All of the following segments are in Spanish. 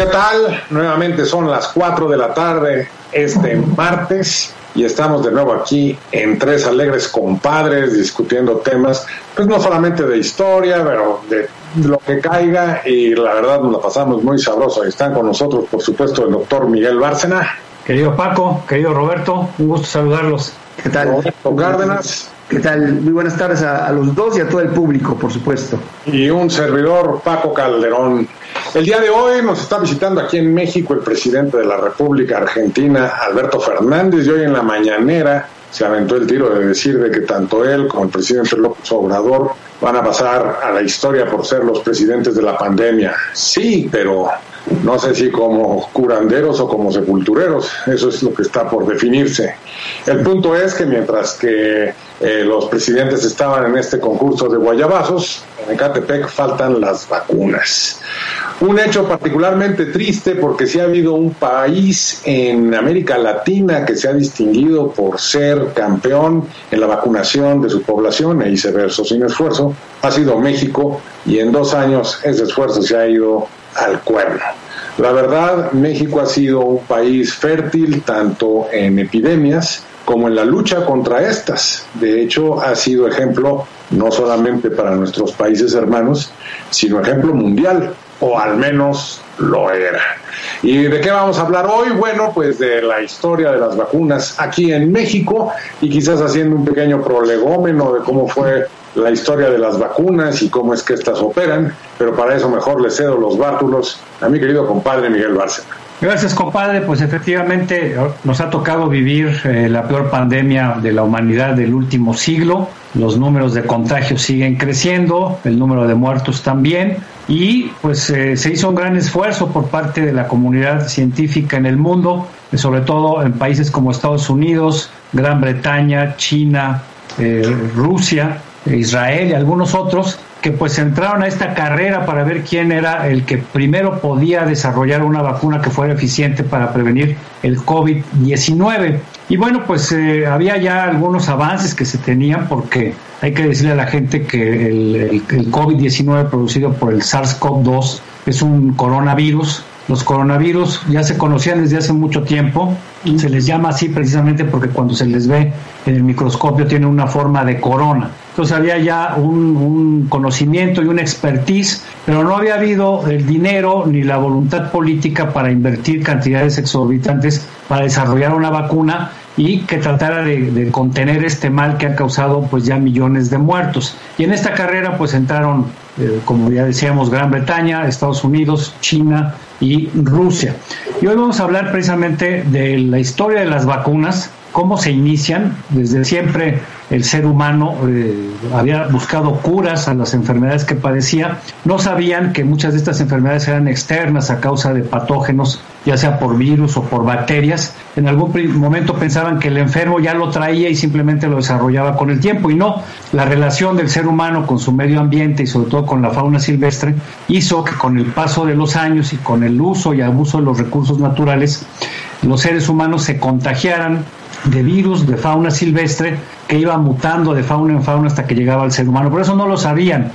¿Qué tal? Nuevamente son las 4 de la tarde este martes y estamos de nuevo aquí en Tres Alegres Compadres discutiendo temas, pues no solamente de historia, pero de lo que caiga y la verdad nos la pasamos muy sabroso. Están con nosotros, por supuesto, el doctor Miguel Bárcena. Querido Paco, querido Roberto, un gusto saludarlos. ¿Qué tal? Roberto Cárdenas. ¿Qué tal? Muy buenas tardes a, a, los dos y a todo el público, por supuesto. Y un servidor, Paco Calderón. El día de hoy nos está visitando aquí en México el presidente de la República Argentina, Alberto Fernández, y hoy en la mañanera se aventó el tiro de decir de que tanto él como el presidente López Obrador van a pasar a la historia por ser los presidentes de la pandemia. Sí, pero no sé si como curanderos o como sepultureros, eso es lo que está por definirse. El punto es que mientras que eh, los presidentes estaban en este concurso de guayabazos, en Ecatepec faltan las vacunas. Un hecho particularmente triste porque sí ha habido un país en América Latina que se ha distinguido por ser campeón en la vacunación de su población e verso sin esfuerzo, ha sido México y en dos años ese esfuerzo se ha ido al cuerno. La verdad, México ha sido un país fértil tanto en epidemias como en la lucha contra estas. De hecho, ha sido ejemplo no solamente para nuestros países hermanos, sino ejemplo mundial, o al menos lo era. ¿Y de qué vamos a hablar hoy? Bueno, pues de la historia de las vacunas aquí en México y quizás haciendo un pequeño prolegómeno de cómo fue la historia de las vacunas y cómo es que estas operan, pero para eso mejor le cedo los bártulos a mi querido compadre Miguel Bárcena. Gracias, compadre. Pues efectivamente nos ha tocado vivir eh, la peor pandemia de la humanidad del último siglo. Los números de contagios siguen creciendo, el número de muertos también. Y pues eh, se hizo un gran esfuerzo por parte de la comunidad científica en el mundo, sobre todo en países como Estados Unidos, Gran Bretaña, China, eh, Rusia, Israel y algunos otros que pues entraron a esta carrera para ver quién era el que primero podía desarrollar una vacuna que fuera eficiente para prevenir el COVID-19. Y bueno, pues eh, había ya algunos avances que se tenían porque hay que decirle a la gente que el, el, el COVID-19 producido por el SARS-CoV-2 es un coronavirus los coronavirus ya se conocían desde hace mucho tiempo, se les llama así precisamente porque cuando se les ve en el microscopio tienen una forma de corona. Entonces había ya un, un, conocimiento y una expertise, pero no había habido el dinero ni la voluntad política para invertir cantidades exorbitantes para desarrollar una vacuna y que tratara de, de, contener este mal que ha causado pues ya millones de muertos. Y en esta carrera pues entraron, eh, como ya decíamos, Gran Bretaña, Estados Unidos, China y Rusia. Y hoy vamos a hablar precisamente de la historia de las vacunas, cómo se inician. Desde siempre el ser humano eh, había buscado curas a las enfermedades que padecía. No sabían que muchas de estas enfermedades eran externas a causa de patógenos, ya sea por virus o por bacterias. En algún momento pensaban que el enfermo ya lo traía y simplemente lo desarrollaba con el tiempo. Y no, la relación del ser humano con su medio ambiente y sobre todo con la fauna silvestre hizo que con el paso de los años y con el uso y abuso de los recursos naturales, los seres humanos se contagiaran de virus de fauna silvestre que iba mutando de fauna en fauna hasta que llegaba al ser humano. Por eso no lo sabían.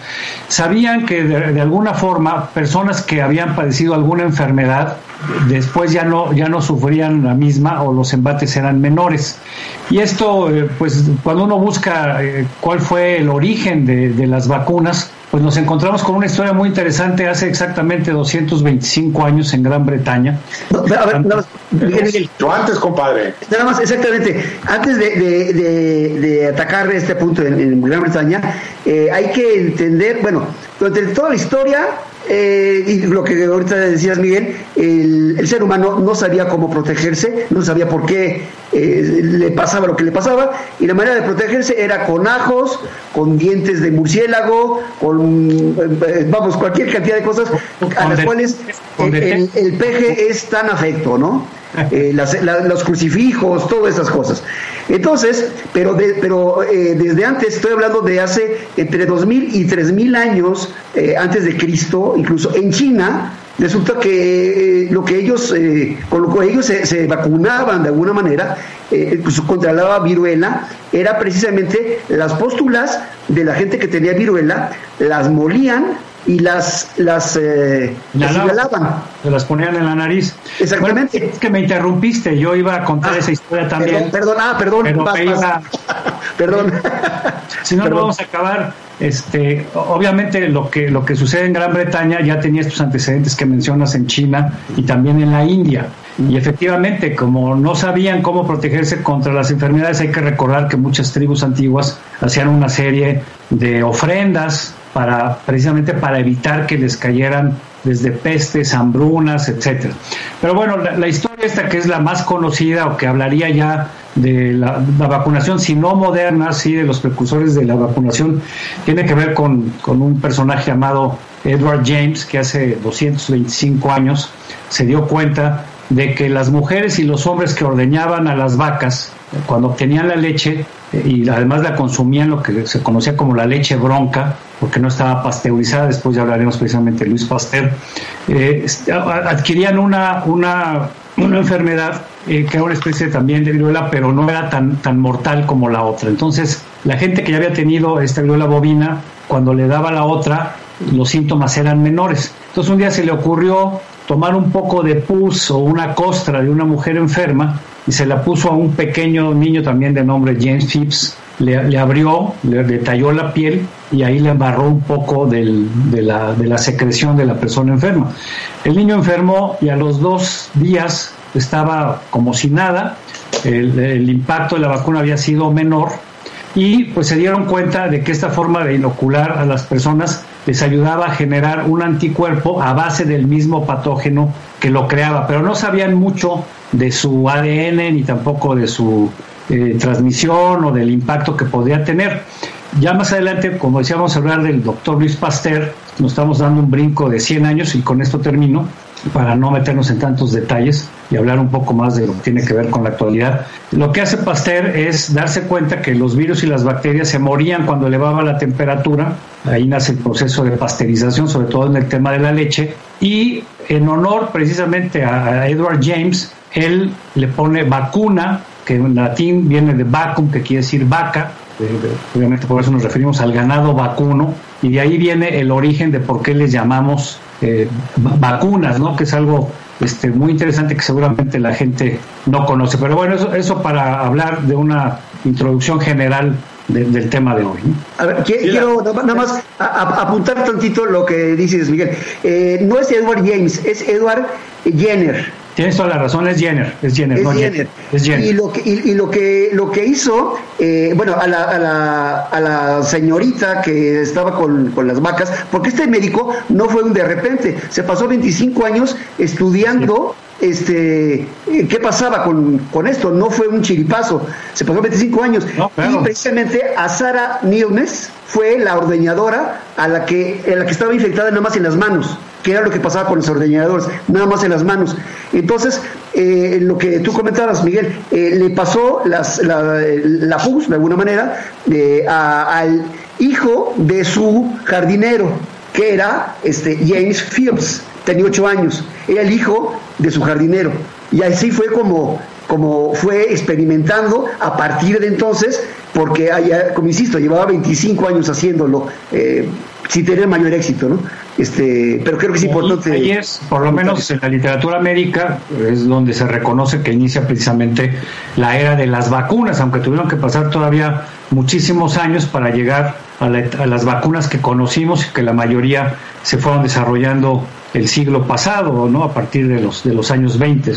Sabían que de, de, alguna forma personas que habían padecido alguna enfermedad después ya no, ya no sufrían la misma o los embates eran menores. Y esto, eh, pues cuando uno busca eh, cuál fue el origen de, de las vacunas, pues nos encontramos con una historia muy interesante hace exactamente 225 años en Gran Bretaña. No, a ver, nada más, Yo antes, compadre. Nada más, exactamente. Antes de, de, de, de atacar este punto en, en Gran Bretaña, eh, hay que entender, bueno, durante toda la historia, eh, y lo que ahorita decías, Miguel, el, el, ser humano no sabía cómo protegerse, no sabía por qué eh, le pasaba lo que le pasaba y la manera de protegerse era con ajos, con dientes de murciélago, con, eh, vamos, cualquier cantidad de cosas a las cuales el, peje es tan afecto, ¿no? Eh, los crucifijos, todas esas cosas. Entonces, pero, de, pero desde antes, estoy hablando de hace entre 2000 y 3000 años antes de Cristo, incluso en China, Resulta que eh, lo que ellos, eh, con lo que ellos se, vacunaban de alguna manera eh, pues, contra la viruela era precisamente las póstulas de la gente que tenía viruela, las molían y las las, eh, Se las ponían en la nariz. Exactamente. es que me interrumpiste, yo iba a contar ah, esa historia también. Perdón, ah, perdón, perdón. si no, no vamos a acabar. Este, obviamente lo que lo que sucede en Gran Bretaña ya tenía estos antecedentes que mencionas en China y también en la India. Y efectivamente, como no sabían cómo protegerse contra las enfermedades, hay que recordar que muchas tribus antiguas hacían una serie de ofrendas precisamente para evitar que les cayeran desde pestes, hambrunas, etcétera. Pero bueno, la, historia esta que es la más conocida o que hablaría ya de la, vacunación, si no moderna, sí de los precursores de la vacunación, tiene que ver con, con un personaje llamado Edward James, que hace 225 años se dio cuenta de que las mujeres y los hombres que ordeñaban a las vacas, cuando obtenían la leche eh, y además la consumían lo que se conocía como la leche bronca, porque no estaba pasteurizada, después ya hablaremos precisamente de Luis Pasteur, eh, adquirían una, una, una enfermedad eh, que era una especie también de viruela, pero no era tan, tan mortal como la otra. Entonces, la gente que ya había tenido esta viruela bovina, cuando le daba la otra, los síntomas eran menores. Entonces un día se le ocurrió tomar un poco de pus o una costra de una mujer enferma y se la puso a un pequeño niño también de nombre James Phipps, le, abrió, le, talló la piel y ahí le embarró un poco de, la, de la secreción de la persona enferma. El niño enfermó y a los dos días estaba como si nada, el, el impacto de la vacuna había sido menor y pues se dieron cuenta de que esta forma de inocular a las personas les ayudaba a generar un anticuerpo a base del mismo patógeno que lo creaba, pero no sabían mucho de su ADN ni tampoco de su eh, transmisión o del impacto que podría tener. Ya más adelante, como decíamos, hablar del doctor Luis Pasteur, nos estamos dando un brinco de 100 años y con esto termino para no meternos en tantos detalles y hablar un poco más de lo que tiene que ver con la actualidad. Lo que hace Pasteur es darse cuenta que los virus y las bacterias se morían cuando elevaba la temperatura, ahí nace el proceso de pasteurización, sobre todo en el tema de la leche, y en honor precisamente a Edward James, él le pone vacuna, que en latín viene de vacum, que quiere decir vaca, obviamente por eso nos referimos al ganado vacuno, y de ahí viene el origen de por qué les llamamos eh, vacunas, ¿no? Que es algo este, muy interesante que seguramente la gente no conoce. Pero bueno, eso, eso para hablar de una introducción general del tema de hoy. A ver, quiero nada más apuntar tantito lo que dices, Miguel. Eh, no es Edward James, es Edward Jenner. Tienes toda la razón, es Jenner, es Jenner, no Jenner. Es Jenner. Y lo que, y, lo que, lo que hizo, eh, bueno, a la, a, la, a la señorita que estaba con, con, las vacas, porque este médico no fue un de repente, se pasó 25 años estudiando este, qué pasaba con, con, esto, no fue un chiripazo, se pasó 25 años. Y precisamente a Sara Nilmes fue la ordeñadora a la que, a la que estaba infectada nada más en las manos que era lo que pasaba con los ordeñadores, nada más en las manos. Entonces, eh, lo que tú comentabas, Miguel, eh, le pasó la, la de alguna manera, eh, al hijo de su jardinero, que era este, James Phillips, tenía ocho años, era el hijo de su jardinero. Y así fue como, como fue experimentando a partir de entonces, porque, como insisto, llevaba 25 años haciéndolo, sin tener mayor éxito, ¿no? Este, pero creo que es importante. Ahí es, por lo menos en la literatura médica, es donde se reconoce que inicia precisamente la era de las vacunas, aunque tuvieron que pasar todavía muchísimos años para llegar a, las vacunas que conocimos y que la mayoría se fueron desarrollando el siglo pasado, ¿no? A partir de los, de los años 20.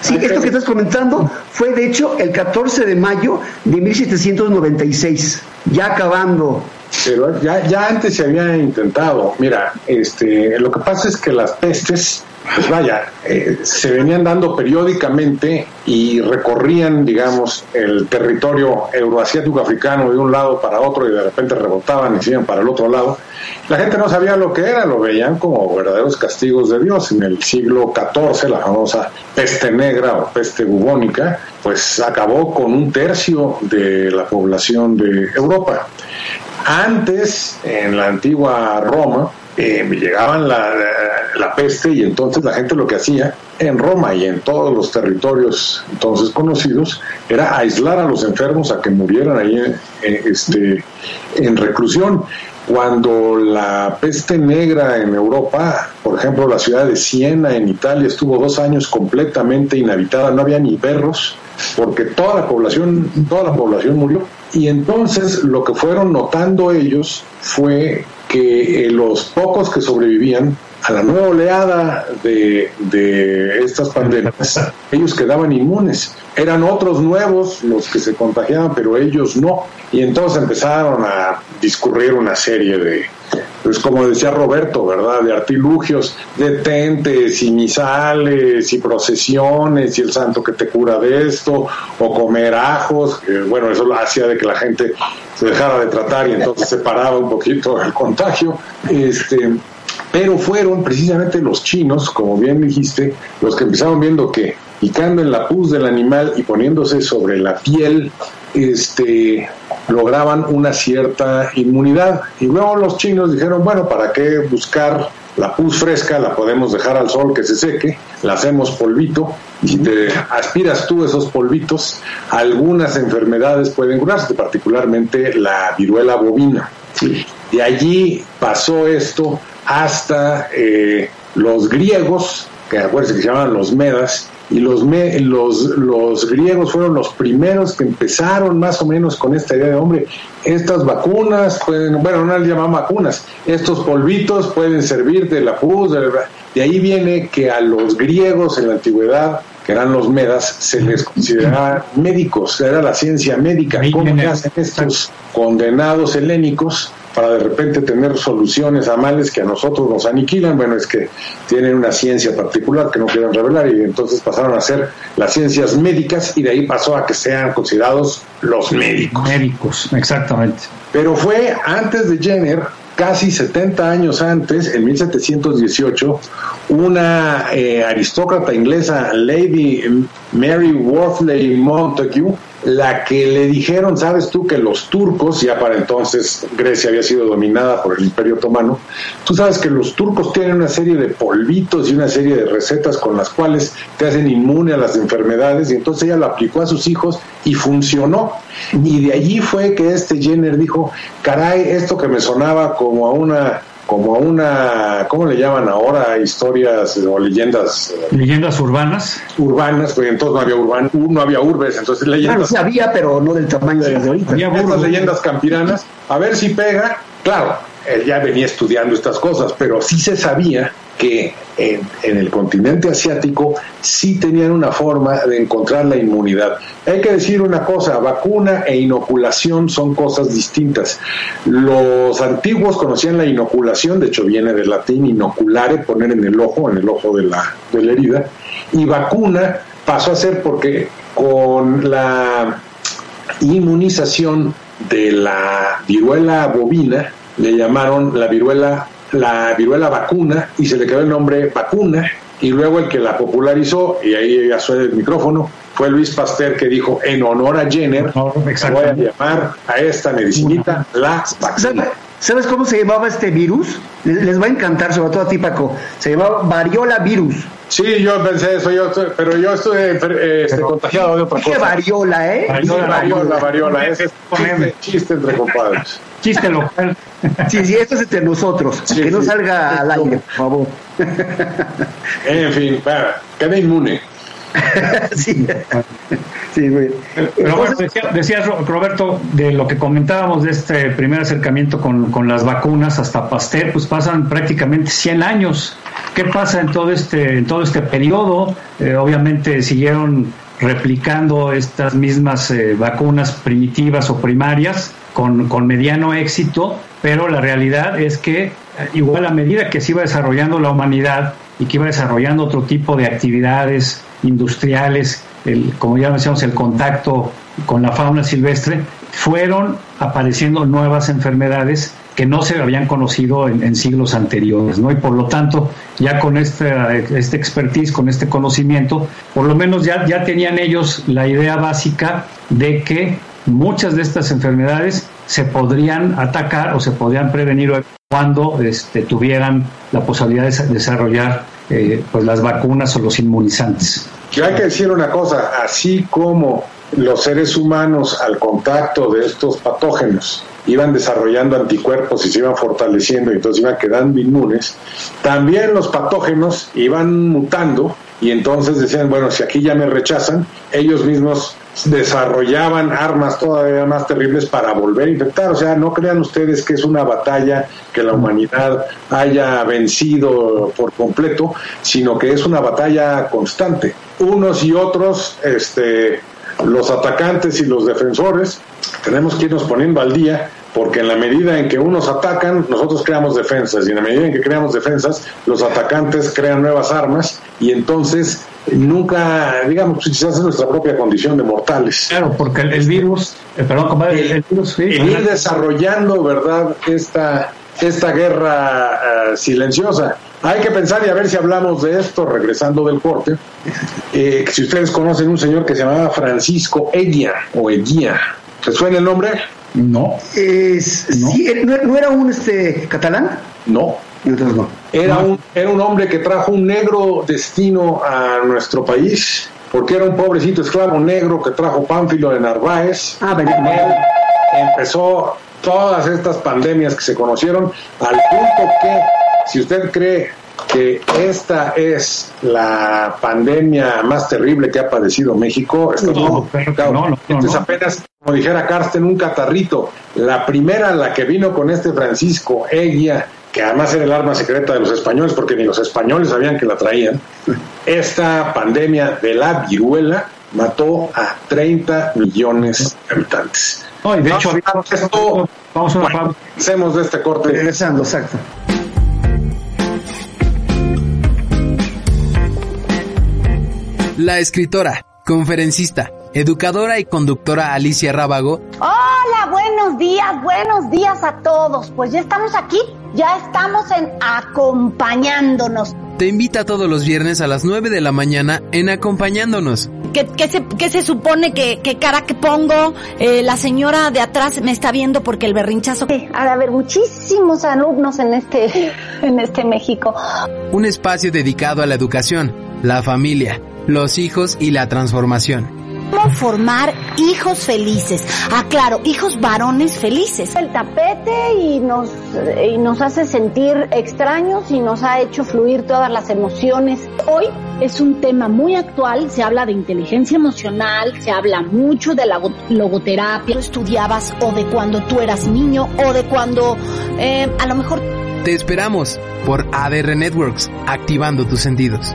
Sí, esto que estás comentando fue de hecho el 14 de mayo de 1796, ya acabando pero ya, ya antes se había intentado. Mira, este, lo que pasa es que las pestes pues vaya, eh, se venían dando periódicamente y recorrían, digamos, el territorio euroasiático africano de un lado para otro y de repente rebotaban y siguen para el otro lado. La gente no sabía lo que era, lo veían como verdaderos castigos de Dios. En el siglo XIV, la famosa peste negra o peste bubónica, pues acabó con un tercio de la población de Europa. Antes, en la antigua Roma, eh, llegaban la, la, peste y entonces la gente lo que hacía en Roma y en todos los territorios entonces conocidos era aislar a los enfermos a que murieran ahí eh, este, en reclusión. Cuando la peste negra en Europa, por ejemplo, la ciudad de Siena en Italia estuvo dos años completamente inhabitada, no había ni perros, porque toda la población, toda la población murió. Y entonces lo que fueron notando ellos fue que eh, los pocos que sobrevivían a la nueva oleada de, de, estas pandemias, ellos quedaban inmunes. Eran otros nuevos los que se contagiaban, pero ellos no. Y entonces empezaron a discurrir una serie de, pues como decía Roberto, ¿verdad? De artilugios, de tentes y misales y procesiones y el santo que te cura de esto, o comer ajos, bueno, eso hacía de que la gente se dejara de tratar y entonces se paraba un poquito el contagio. Este, pero fueron precisamente los chinos, como bien dijiste, los que empezaron viendo que picando en la pus del animal y poniéndose sobre la piel, este, lograban una cierta inmunidad. Y luego los chinos dijeron, bueno, ¿para qué buscar la pus fresca? La podemos dejar al sol que se seque, la hacemos polvito y si te aspiras tú esos polvitos, algunas enfermedades pueden curarse, particularmente la viruela bovina. De allí pasó esto hasta eh, los griegos, que acuérdense que se llamaban los medas, y los, los, los griegos fueron los primeros que empezaron más o menos con esta idea de, hombre, estas vacunas pueden, bueno, no las llaman vacunas, estos polvitos pueden servir de la pus, de, de ahí viene que a los griegos en la antigüedad que eran los medas, se les consideraba médicos, era la ciencia médica. ¿Cómo hacen estos condenados helénicos para de repente tener soluciones a males que a nosotros nos aniquilan? Bueno, es que tienen una ciencia particular que no quieren revelar y entonces pasaron a ser las ciencias médicas y de ahí pasó a que sean considerados los médicos. Médicos, exactamente. Pero fue antes de Jenner casi 70 años antes, en 1718, una eh, aristócrata inglesa, Lady Mary Wortley Montague, la que le dijeron, sabes tú que los turcos, ya para entonces Grecia había sido dominada por el Imperio Otomano, tú sabes que los turcos tienen una serie de polvitos y una serie de recetas con las cuales te hacen inmune a las enfermedades y entonces ella lo aplicó a sus hijos y funcionó. Y de allí fue que este Jenner dijo, caray, esto que me sonaba como a una como a una, ¿cómo le llaman ahora? Historias o leyendas. Eh, leyendas urbanas. Urbanas, pues entonces no había urban, no había urbes, entonces leyendas. Claro, sí había, pero no del tamaño de las de ahorita. Había estas leyendas campiranas, a ver si pega. Claro, él ya venía estudiando estas cosas, pero sí se sabía que en, el continente asiático sí tenían una forma de encontrar la inmunidad. Hay que decir una cosa, vacuna e inoculación son cosas distintas. Los antiguos conocían la inoculación, de hecho viene del latín inoculare, poner en el ojo, en el ojo de la, de la herida, y vacuna pasó a ser porque con la inmunización de la viruela bovina, le llamaron la viruela la viruela vacuna y se le quedó el nombre vacuna y luego el que la popularizó, y ahí ya suena el micrófono, fue Luis Pasteur que dijo, en honor a Jenner, voy a llamar a esta medicinita la vacuna. ¿Sabes cómo se llamaba este virus? Les, va a encantar, sobre todo a ti, Paco. Se llamaba variola virus. Sí, yo pensé eso, yo, pero yo estuve eh, este, contagiado de otra cosa. variola, ¿eh? Variola, variola, variola. Ese es chiste, chiste entre compadres. Chiste local. Sí, sí, esto es entre nosotros. que no salga al aire, por favor. En fin, para, queda inmune. sí. sí, Pero bueno, decías, Roberto, de lo que comentábamos de este primer acercamiento con, con las vacunas hasta Pasteur, pues pasan prácticamente 100 años. ¿Qué pasa en todo este, en todo este periodo? Eh, obviamente siguieron replicando estas mismas eh, vacunas primitivas o primarias con, con, mediano éxito, pero la realidad es que eh, igual a medida que se iba desarrollando la humanidad, y que iba desarrollando otro tipo de actividades industriales, el, como ya decíamos, el contacto con la fauna silvestre, fueron apareciendo nuevas enfermedades que no se habían conocido en, siglos anteriores, ¿no? Y por lo tanto, ya con este, este expertise, con este conocimiento, por lo menos ya, ya tenían ellos la idea básica de que muchas de estas enfermedades se podrían atacar o se podrían prevenir cuando este, tuvieran la posibilidad de desarrollar eh, pues las vacunas o los inmunizantes. Que hay que decir una cosa, así como los seres humanos al contacto de estos patógenos iban desarrollando anticuerpos y se iban fortaleciendo y entonces iban quedando inmunes, también los patógenos iban mutando y entonces decían, bueno, si aquí ya me rechazan, ellos mismos desarrollaban armas todavía más terribles para volver a infectar. O sea, no crean ustedes que es una batalla que la humanidad haya vencido por completo, sino que es una batalla constante. Unos y otros, este, los atacantes y los defensores, tenemos que irnos poniendo al día porque en la medida en que unos atacan, nosotros creamos defensas, y en la medida en que creamos defensas, los atacantes crean nuevas armas, y entonces nunca, digamos, quizás es nuestra propia condición de mortales. Claro, porque el, virus, eh, perdón, el, virus, ir desarrollando, ¿verdad?, esta, esta guerra eh, silenciosa. Hay que pensar y a ver si hablamos de esto, regresando del corte. Eh, si ustedes conocen un señor que se llamaba Francisco Eguía o Eguía, ¿se suena el nombre? No. Es, ¿no? era un este catalán? No. no. Era, Un, era un hombre que trajo un negro destino a nuestro país, porque era un pobrecito esclavo negro que trajo Pánfilo de Narváez. Ah, empezó todas estas pandemias que se conocieron, al punto que, si usted cree que esta es la pandemia más terrible que ha padecido México. Esto no, es apenas, como dijera Carsten, un catarrito. La primera, la que vino con este Francisco Eguía, que además era el arma secreta de los españoles, porque ni los españoles sabían que la traían, esta pandemia de la viruela mató a 30 millones de habitantes. de hecho, vamos, a hacemos de este corte. Regresando, exacto. La escritora, conferencista, educadora y conductora Alicia Rábago. Hola, buenos días, buenos días a todos. Pues ya estamos aquí, ya estamos en acompañándonos. Te invita todos los viernes a las 9 de la mañana en acompañándonos. ¿Qué, se, se, supone que, cara que pongo? Eh, la señora de atrás me está viendo porque el berrinchazo... ha de haber muchísimos alumnos en este, en este México. Un espacio dedicado a la educación, la familia, los hijos y la transformación. ¿Cómo formar hijos felices? Ah, claro, hijos varones felices. El tapete y nos, y nos hace sentir extraños y nos ha hecho fluir todas las emociones. Hoy es un tema muy actual, se habla de inteligencia emocional, se habla mucho de la logoterapia. Tú estudiabas o de cuando tú eras niño o de cuando eh, a lo mejor... Te esperamos por ADR Networks, activando tus sentidos.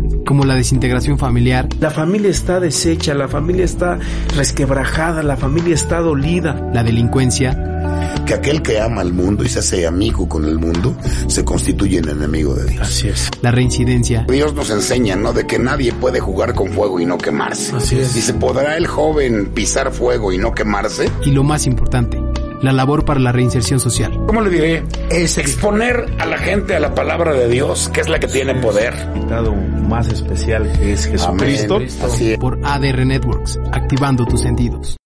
como la desintegración familiar. La familia está deshecha, la familia está resquebrajada, la familia está dolida. La delincuencia. Que aquel que ama al mundo y se hace amigo con el mundo, se constituye en enemigo de Dios. Así es. La reincidencia. Dios nos enseña, ¿no? De que nadie puede jugar con fuego y no quemarse. Así es. Y se podrá el joven pisar fuego y no quemarse. Y lo más importante, la labor para la reinserción social. ¿Cómo le diré? Es exponer a la gente a la palabra de Dios, que es la que tiene poder. Invitado más especial que es Jesucristo. Por ADR Networks, activando tus sentidos.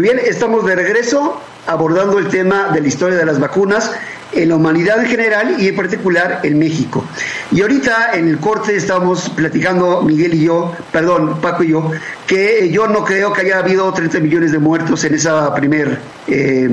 Muy bien, estamos de regreso abordando el tema de la historia de las vacunas en la humanidad en general y en particular en México. Y ahorita en el corte estamos platicando Miguel y yo, perdón, Paco y yo, que yo no creo que haya habido 30 millones de muertos en esa primer eh,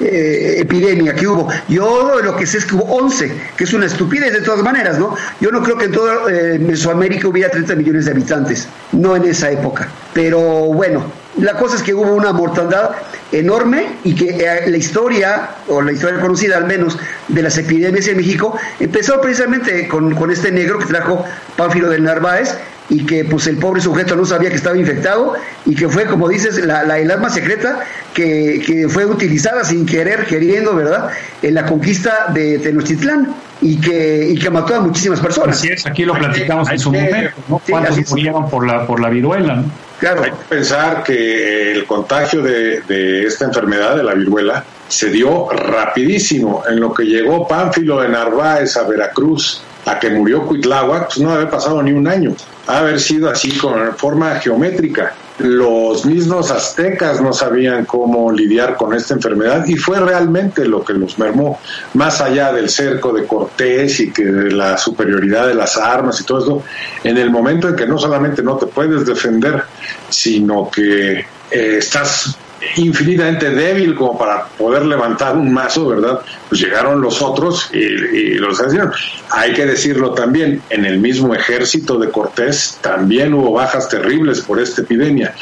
eh, epidemia que hubo. Yo lo que sé es que hubo 11, que es una estupidez de todas maneras, ¿no? Yo no creo que en toda eh, Mesoamérica hubiera 30 millones de habitantes, no en esa época. Pero bueno, la cosa es que hubo una mortandad enorme y que eh, la historia, o la historia conocida al menos, de las epidemias en México, empezó precisamente con, con este negro que trajo Pánfilo del Narváez y que pues el pobre sujeto no sabía que estaba infectado y que fue, como dices, la, la el arma secreta que, que, fue utilizada sin querer, queriendo, ¿verdad?, en la conquista de Tenochtitlán y que, y que mató a muchísimas personas. Así es, aquí lo platicamos en su momento, ¿no? ¿Cuántos murieron por la, por la viruela? ¿no? Claro. Hay que pensar que el contagio de, esta enfermedad, de la viruela, se dio rapidísimo. En lo que llegó Pánfilo de Narváez a Veracruz, a que murió Cuitláhuac, pues no había pasado ni un año. Ha haber sido así con forma geométrica. Los mismos aztecas no sabían cómo lidiar con esta enfermedad y fue realmente lo que los mermó, más allá del cerco de Cortés y que de la superioridad de las armas y todo eso, en el momento en que no solamente no te puedes defender, sino que eh, estás infinitamente débil como para poder levantar un mazo, ¿verdad? Pues llegaron los otros y, y los hicieron. Hay que decirlo también, en el mismo ejército de Cortés también hubo bajas terribles por esta epidemia.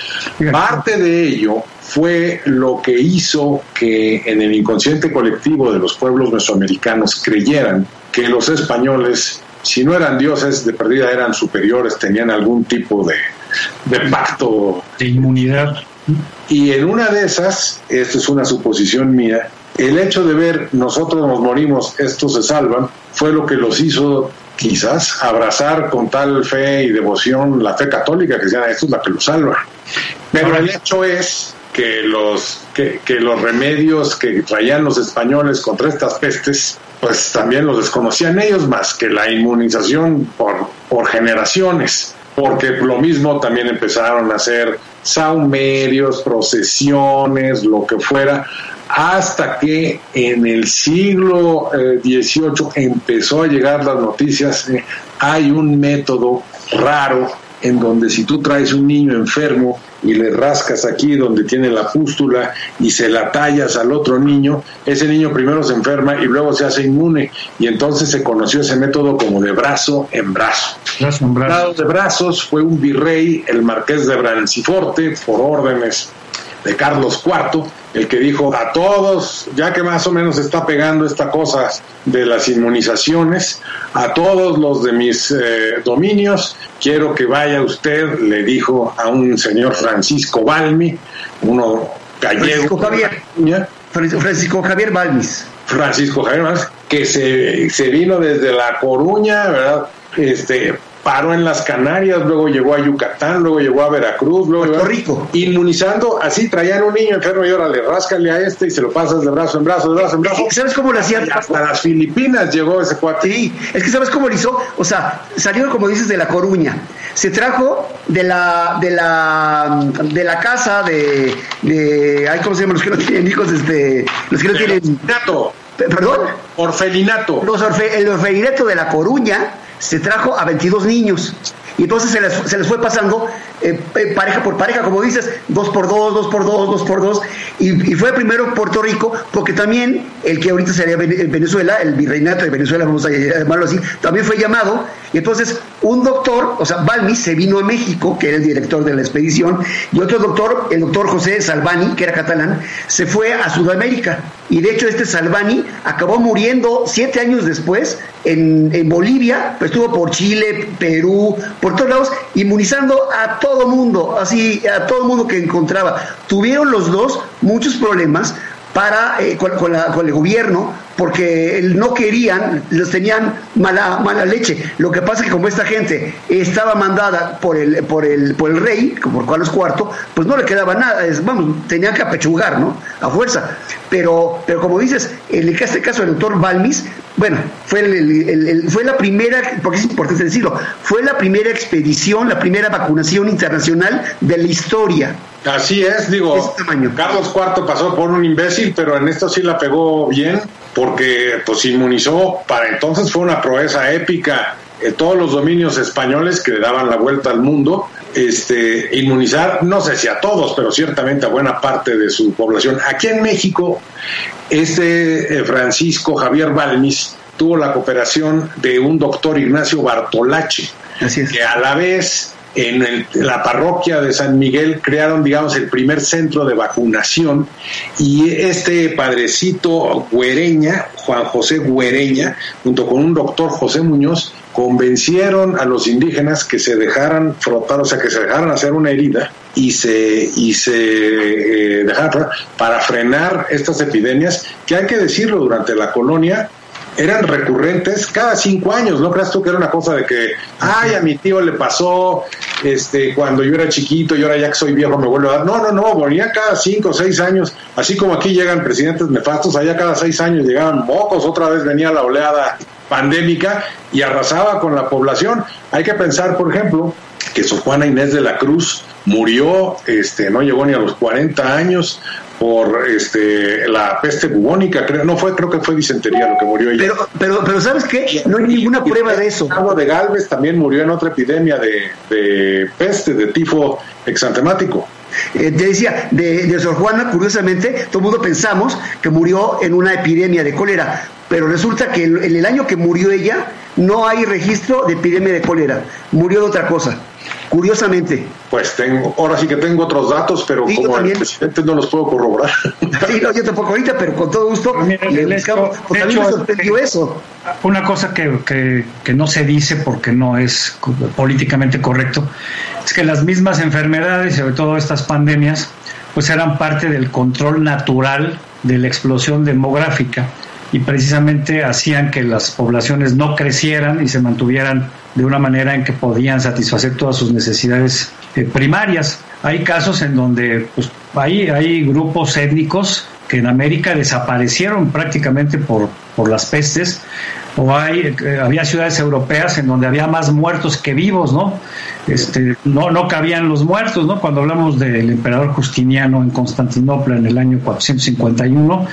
Parte de ello fue lo que hizo que en el inconsciente colectivo de los pueblos mesoamericanos creyeran que los españoles, si no eran dioses, de perdida eran superiores, tenían algún tipo de, de pacto. De inmunidad. Y en una de esas, esto es una suposición mía, el hecho de ver nosotros nos morimos, estos se salvan, fue lo que los hizo quizás abrazar con tal fe y devoción la fe católica, que decían, esto es la que los salva. Pero el hecho es que los, que, que los remedios que traían los españoles contra estas pestes, pues también los desconocían ellos más que la inmunización por, por generaciones porque lo mismo también empezaron a hacer saumerios, procesiones, lo que fuera, hasta que en el siglo XVIII empezó a llegar las noticias, eh, hay un método raro en donde si tú traes un niño enfermo y le rascas aquí donde tiene la pústula y se la tallas al otro niño, ese niño primero se enferma y luego se hace inmune y entonces se conoció ese método como de brazo en brazo. Brazo en brazo. de brazos fue un virrey, el marqués de Branciforte, por órdenes de Carlos IV, el que dijo a todos, ya que más o menos está pegando esta cosa de las inmunizaciones, a todos los de mis eh, dominios, quiero que vaya usted, le dijo a un señor Francisco Balmi, uno gallego. Francisco Javier. Francisco Javier Balmis. Francisco Javier Balmis, que se, se vino desde La Coruña, ¿verdad? Este, paró en las Canarias, luego llegó a Yucatán, luego llegó a Veracruz, luego Puerto Rico. Inmunizando, así traían un niño enfermo y órale, ráscale a este y se lo pasas de brazo en brazo, de brazo en brazo. ¿Sabes cómo lo hacían? Hasta las Filipinas llegó ese cuate. Sí, es que ¿sabes cómo lo hizo? O sea, salió, como dices, de La Coruña. Se trajo de la, de la, de la casa de, de, ay, ¿cómo se llama? Los que no tienen hijos, este, los que no tienen... Orfelinato. ¿Perdón? Orfelinato. Los orfe, el orfelinato de La Coruña se trajo a 22 niños. Y entonces se les, se les fue pasando eh, pareja por pareja, como dices, dos por dos, dos por dos, dos por dos. Y, y, fue primero Puerto Rico, porque también el que ahorita sería Venezuela, el virreinato de Venezuela, vamos a llamarlo así, también fue llamado. Y entonces un doctor, o sea, Balmi, se vino a México, que era el director de la expedición, y otro doctor, el doctor José Salvani, que era catalán, se fue a Sudamérica. Y de hecho este Salvani acabó muriendo siete años después en, en Bolivia, pues estuvo por Chile, Perú, por todos lados, inmunizando a todo mundo, así, a todo mundo que encontraba. Tuvieron los dos muchos problemas para, eh, con, el gobierno porque no querían, los tenían mala, mala leche. Lo que pasa es que como esta gente estaba mandada por el, por el, por el rey, por Carlos IV, pues no le quedaba nada, vamos, tenían que apechugar, ¿no? A fuerza. Pero, pero como dices, en este caso el doctor Balmis, bueno, fue, el, fue la primera, porque es importante decirlo, fue la primera expedición, la primera vacunación internacional de la historia. Así es, digo, este Carlos IV pasó por un imbécil, pero en esto sí la pegó bien, porque pues inmunizó, para entonces fue una proeza épica, en todos los dominios españoles que le daban la vuelta al mundo, este, inmunizar, no sé si a todos, pero ciertamente a buena parte de su población. Aquí en México, este eh, Francisco Javier Balmis tuvo la cooperación de un doctor Ignacio Bartolache, que a la vez en la parroquia de San Miguel crearon, digamos, el primer centro de vacunación y este padrecito Güereña, Juan José Güereña, junto con un doctor José Muñoz, convencieron a los indígenas que se dejaran frotar, o sea, que se dejaran hacer una herida y se, y se eh, dejaran para frenar estas epidemias que hay que decirlo durante la colonia eran recurrentes cada cinco años, ¿no creas tú que era una cosa de que, ay, a mi tío le pasó este, cuando yo era chiquito y ahora ya que soy viejo me vuelvo a dar? No, no, no, venía cada cinco o seis años, así como aquí llegan presidentes nefastos, allá cada seis años llegaban mocos, otra vez venía la oleada pandémica y arrasaba con la población. Hay que pensar, por ejemplo, que su Juana Inés de la Cruz murió, este, no llegó ni a los 40 años, por este la peste bubónica, creo, no fue, creo que fue disentería lo que murió ella. Pero, pero, pero ¿sabes qué? No hay ninguna prueba de eso. Pablo de Galvez también murió en otra epidemia de, de peste, de tifo exantemático. Eh, te decía, de, de Sor Juana, curiosamente, todo el mundo pensamos que murió en una epidemia de cólera, pero resulta que en el año que murió ella no hay registro de epidemia de cólera, murió de otra cosa. Curiosamente. Pues tengo, ahora sí que tengo otros datos, pero como el presidente no los puedo corroborar. Sí, no, yo tampoco ahorita, pero con todo gusto le buscamos, porque a mí me sorprendió eso. Una cosa que, que, que no se dice porque no es políticamente correcto, es que las mismas enfermedades, sobre todo estas pandemias, pues eran parte del control natural de la explosión demográfica y precisamente hacían que las poblaciones no crecieran y se mantuvieran de una manera en que podían satisfacer todas sus necesidades eh, primarias. Hay casos en donde pues, hay, hay grupos étnicos que en América desaparecieron prácticamente por, por las pestes, o hay, eh, había ciudades europeas en donde había más muertos que vivos, ¿no? Este, no, no cabían los muertos, ¿no? Cuando hablamos del emperador Justiniano en Constantinopla en el año 451,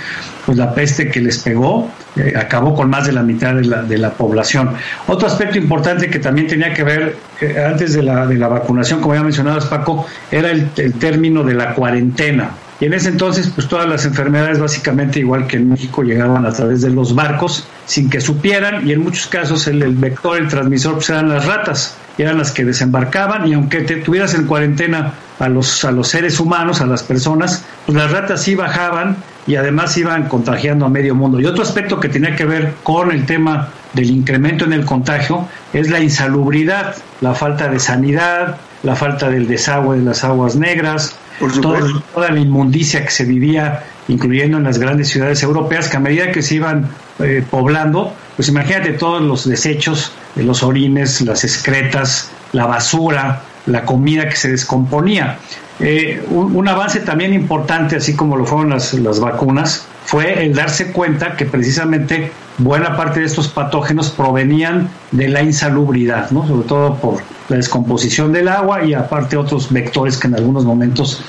pues la peste que les pegó eh, acabó con más de la mitad de la, de la población. Otro aspecto importante que también tenía que ver eh, antes de la, de la vacunación, como ya mencionabas Paco, era el, el término de la cuarentena. Y en ese entonces, pues todas las enfermedades, básicamente igual que en México, llegaban a través de los barcos sin que supieran, y en muchos casos el, vector, el transmisor, pues eran las ratas, eran las que desembarcaban, y aunque te tuvieras en cuarentena a los, a los seres humanos, a las personas, pues las ratas sí bajaban y además iban contagiando a medio mundo. Y otro aspecto que tenía que ver con el tema del incremento en el contagio es la insalubridad, la falta de sanidad, la falta del desagüe de las aguas negras, toda, toda, la inmundicia que se vivía, incluyendo en las grandes ciudades europeas, que a medida que se iban eh, poblando, pues imagínate todos los desechos de los orines, las excretas, la basura, la comida que se descomponía. Eh, un, un, avance también importante, así como lo fueron las, las vacunas, fue el darse cuenta que precisamente buena parte de estos patógenos provenían de la insalubridad, ¿no? sobre todo por la descomposición del agua y aparte otros vectores que en algunos momentos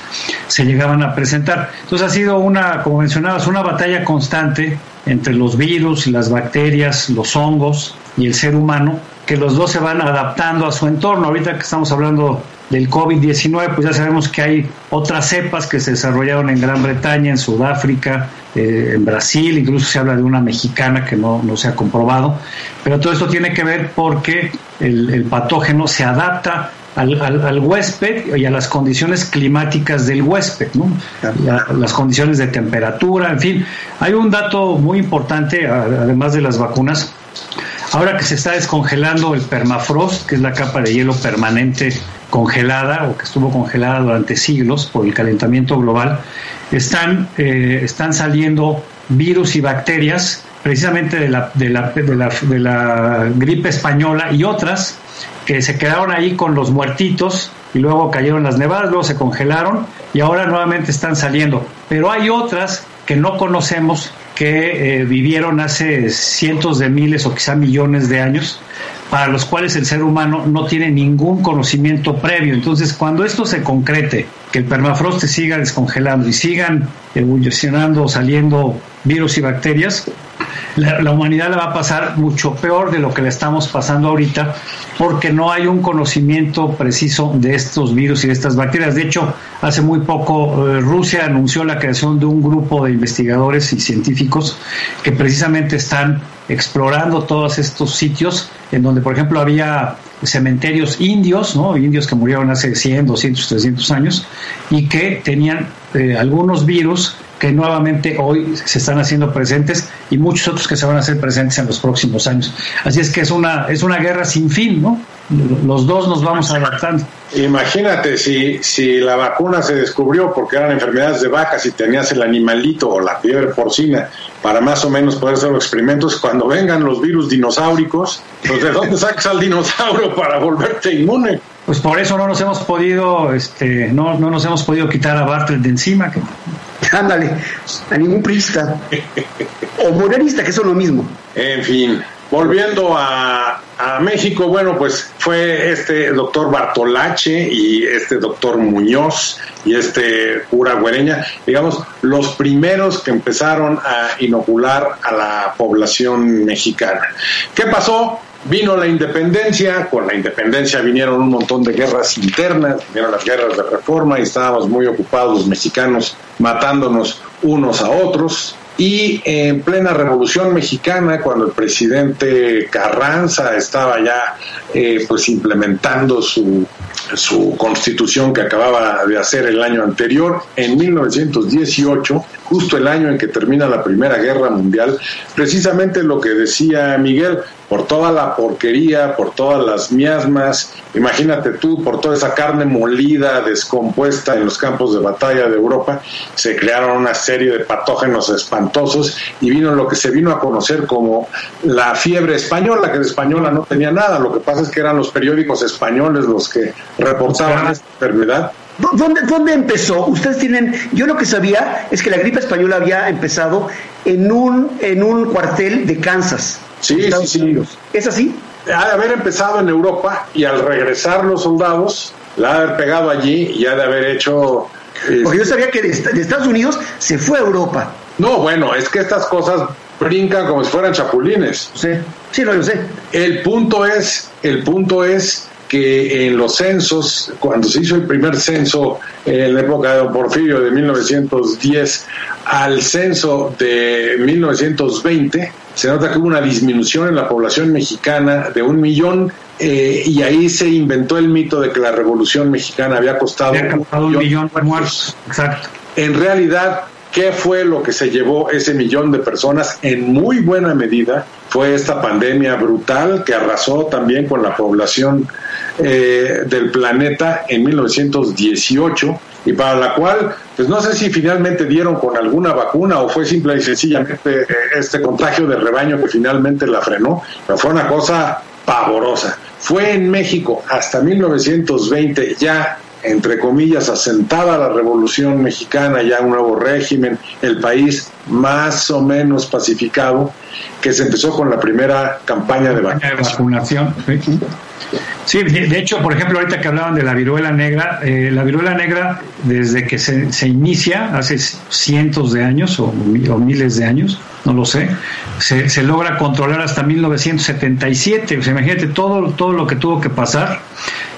se llegaban a presentar. Entonces ha sido una, como mencionabas, una batalla constante entre los virus las bacterias, los hongos y el ser humano, que los dos se van adaptando a su entorno. Ahorita que estamos hablando del COVID-19, pues ya sabemos que hay otras cepas que se desarrollaron en Gran Bretaña, en Sudáfrica, eh, en Brasil, incluso se habla de una mexicana que no, no se ha comprobado, pero todo esto tiene que ver porque el, el patógeno se adapta al, al, al, huésped y a las condiciones climáticas del huésped, ¿no? La, las condiciones de temperatura, en fin. Hay un dato muy importante, además de las vacunas, ahora que se está descongelando el permafrost, que es la capa de hielo permanente congelada o que estuvo congelada durante siglos por el calentamiento global, están, eh, están saliendo virus y bacterias precisamente de la, de la, de la, de la gripe española y otras que se quedaron ahí con los muertitos y luego cayeron las nevadas, luego se congelaron y ahora nuevamente están saliendo. Pero hay otras que no conocemos que eh, vivieron hace cientos de miles o quizá millones de años, para los cuales el ser humano no tiene ningún conocimiento previo. Entonces, cuando esto se concrete, que el permafrost siga descongelando y sigan evolucionando, saliendo virus y bacterias, la, humanidad la va a pasar mucho peor de lo que le estamos pasando ahorita, porque no hay un conocimiento preciso de estos virus y de estas bacterias. De hecho, hace muy poco eh, Rusia anunció la creación de un grupo de investigadores y científicos que precisamente están explorando todos estos sitios en donde, por ejemplo, había cementerios indios, ¿no? indios que murieron hace 100, 200, 300 años y que tenían eh, algunos virus que nuevamente hoy se están haciendo presentes y muchos otros que se van a hacer presentes en los próximos años. Así es que es una, es una guerra sin fin, ¿no? Los dos nos vamos adaptando. Imagínate si, si la vacuna se descubrió porque eran enfermedades de vacas y tenías el animalito o la fiebre porcina para más o menos poder hacer los experimentos, cuando vengan los virus dinosauricos, pues ¿de dónde sacas al dinosaurio para volverte inmune? Pues por eso no nos hemos podido, este, no, no nos hemos podido quitar a Bartlett de encima. Que... Ándale, a ningún priista. o morenista, que son lo mismo. En fin, volviendo a, a, México, bueno, pues fue este doctor Bartolache y este doctor Muñoz y este cura Güereña, digamos, los primeros que empezaron a inocular a la población mexicana. ¿Qué pasó? Vino la independencia, con la independencia vinieron un montón de guerras internas, vinieron las guerras de reforma y estábamos muy ocupados mexicanos matándonos unos a otros. Y en plena revolución mexicana, cuando el presidente Carranza estaba ya eh, pues implementando su, su constitución que acababa de hacer el año anterior, en 1918, justo el año en que termina la Primera Guerra Mundial, precisamente lo que decía Miguel, por toda la porquería, por todas las miasmas, imagínate tú, por toda esa carne molida, descompuesta en los campos de batalla de Europa, se crearon una serie de patógenos espantosos y vino lo que se vino a conocer como la fiebre española, que de española no tenía nada, lo que pasa es que eran los periódicos españoles los que reportaban esta enfermedad. ¿Dónde, ¿Dónde empezó? Ustedes tienen, yo lo que sabía es que la gripe española había empezado en un, en un cuartel de Kansas. Sí, Estados sí, Unidos. ¿Es así? Ha de haber empezado en Europa y al regresar los soldados, la ha de haber pegado allí y ha de haber hecho... Eh, Porque yo sabía que de, de Estados Unidos se fue a Europa. No, bueno, es que estas cosas brincan como si fueran chapulines. Sí, sí, no sé. El punto es, el punto es que en los censos, cuando se hizo el primer censo en la época de Don Porfirio de 1910 al censo de 1920, se nota que hubo una disminución en la población mexicana de un millón eh, y ahí se inventó el mito de que la revolución mexicana había costado, había costado un, millón de muertos. Exacto. En realidad, ¿qué fue lo que se llevó ese millón de personas? En muy buena medida fue esta pandemia brutal que arrasó también con la población eh, del planeta en 1918 y para la cual, pues no sé si finalmente dieron con alguna vacuna o fue simple y sencillamente este contagio de rebaño que finalmente la frenó, pero fue una cosa pavorosa. Fue en México hasta 1920 ya entre comillas, asentada la revolución mexicana, ya un nuevo régimen, el país más o menos pacificado, que se empezó con la primera campaña de vacunación. Sí. De hecho, por ejemplo, ahorita que hablaban de la viruela negra, eh, la viruela negra, desde que se, se, inicia, hace cientos de años o, o miles de años, no lo sé, se, se, logra controlar hasta 1977. O sea, imagínate todo, todo lo que tuvo que pasar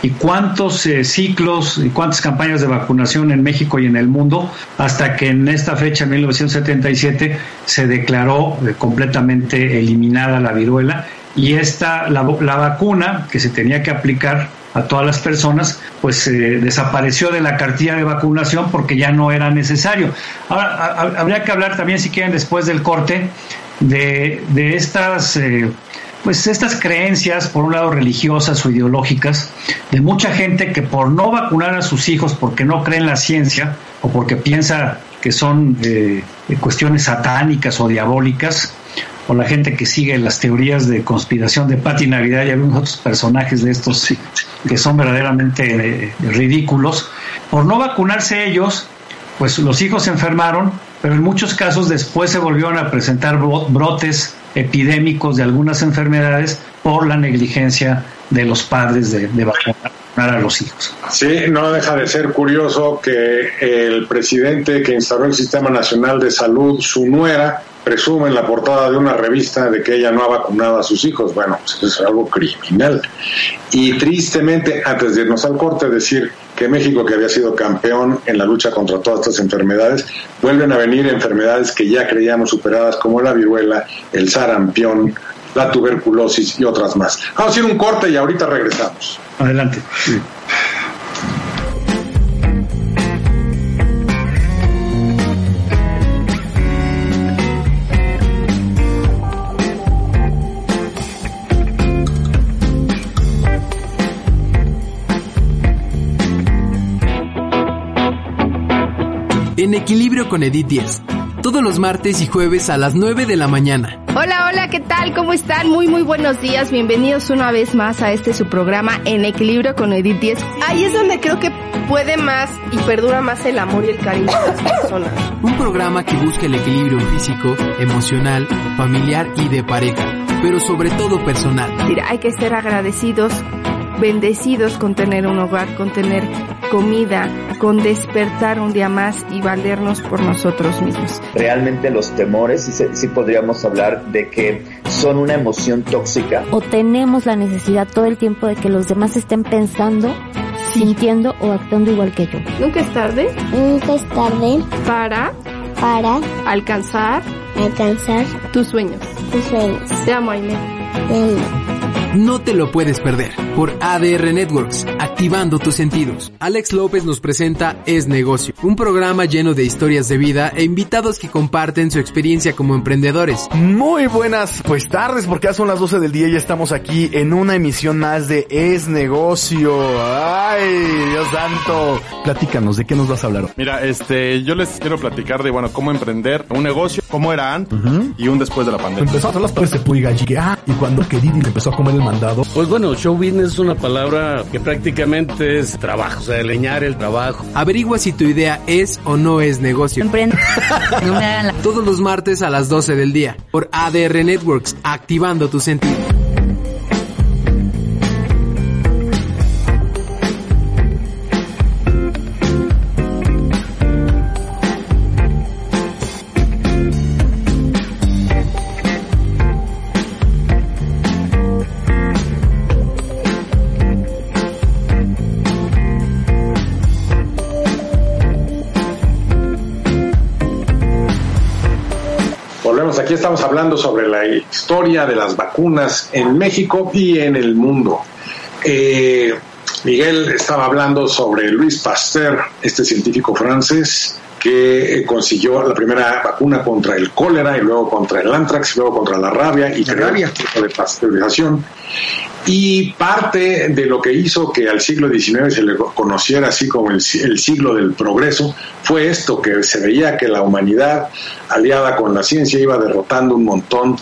y cuántos eh, ciclos y cuántas campañas de vacunación en México y en el mundo hasta que en esta fecha, 1977, se declaró completamente eliminada la viruela y esta, la, la, vacuna que se tenía que aplicar a todas las personas, pues eh, desapareció de la cartilla de vacunación porque ya no era necesario. Ahora, habría que hablar también, si quieren, después del corte, de, de estas... Eh, pues estas creencias, por un lado religiosas o ideológicas, de mucha gente que por no vacunar a sus hijos porque no cree en la ciencia o porque piensa que son eh, cuestiones satánicas o diabólicas, o la gente que sigue las teorías de conspiración de Pati Navidad y algunos otros personajes de estos que son verdaderamente eh, ridículos, por no vacunarse ellos, pues los hijos se enfermaron, pero en muchos casos después se volvieron a presentar brotes epidémicos de algunas enfermedades por la negligencia de los padres de, vacunar a los hijos. Sí, no deja de ser curioso que el presidente que instauró el Sistema Nacional de Salud, su nuera, presume en la portada de una revista de que ella no ha vacunado a sus hijos. Bueno, pues es algo criminal. Y tristemente, antes de irnos al corte, decir que México, que había sido campeón en la lucha contra todas estas enfermedades, vuelven a venir enfermedades que ya creíamos superadas como la viruela, el sarampión, la tuberculosis y otras más. Vamos a ir un corte y ahorita regresamos. Adelante. En equilibrio con Edith 10 todos los martes y jueves a las 9 de la mañana. Hola, hola, ¿qué tal? ¿Cómo están? Muy, muy buenos días. Bienvenidos una vez más a este su programa En Equilibrio con Edith 10. Ahí es donde creo que puede más y perdura más el amor y el cariño de las personas. Un programa que busca el equilibrio físico, emocional, familiar y de pareja, pero sobre todo personal. Mira, hay que ser agradecidos bendecidos con tener un hogar, con tener comida, con despertar un día más y valernos por nosotros mismos. Realmente los temores, sí, sí podríamos hablar de que son una emoción tóxica. O tenemos la necesidad todo el tiempo de que los demás estén pensando sintiendo o actuando igual que yo. Nunca es tarde. Nunca es tarde. Para. Para. Alcanzar. Alcanzar. Tus sueños. Tus sueños. Te amo, Aime. Te amo. No te lo puedes perder por ADR Networks, activando tus sentidos. Alex López nos presenta Es Negocio, un programa lleno de historias de vida e invitados que comparten su experiencia como emprendedores. Muy buenas pues tardes porque ya son las 12 del día y ya estamos aquí en una emisión más de Es Negocio. Ay, Dios santo. Platícanos, ¿de qué nos vas a hablar? Mira, este, yo les quiero platicar de, bueno, cómo emprender un negocio, cómo era antes y un después de la pandemia. Empezó a hacer las de ah, y cuando Kedidi empezó a comer mandado? Pues bueno, show business es una palabra que prácticamente es trabajo, o sea, leñar el trabajo. Averigua si tu idea es o no es negocio. Emprende. Todos los martes a las 12 del día por ADR Networks, activando tu sentido. Aquí estamos hablando sobre la historia de las vacunas en México y en el mundo. Eh, Miguel estaba hablando sobre Luis Pasteur, este científico francés que consiguió la primera vacuna contra el cólera y luego contra el antrax y luego contra la rabia y la rabia de pasteurización y parte de lo que hizo que al siglo XIX se le conociera así como el, siglo del progreso fue esto, que se veía que la humanidad aliada con la ciencia iba derrotando un montón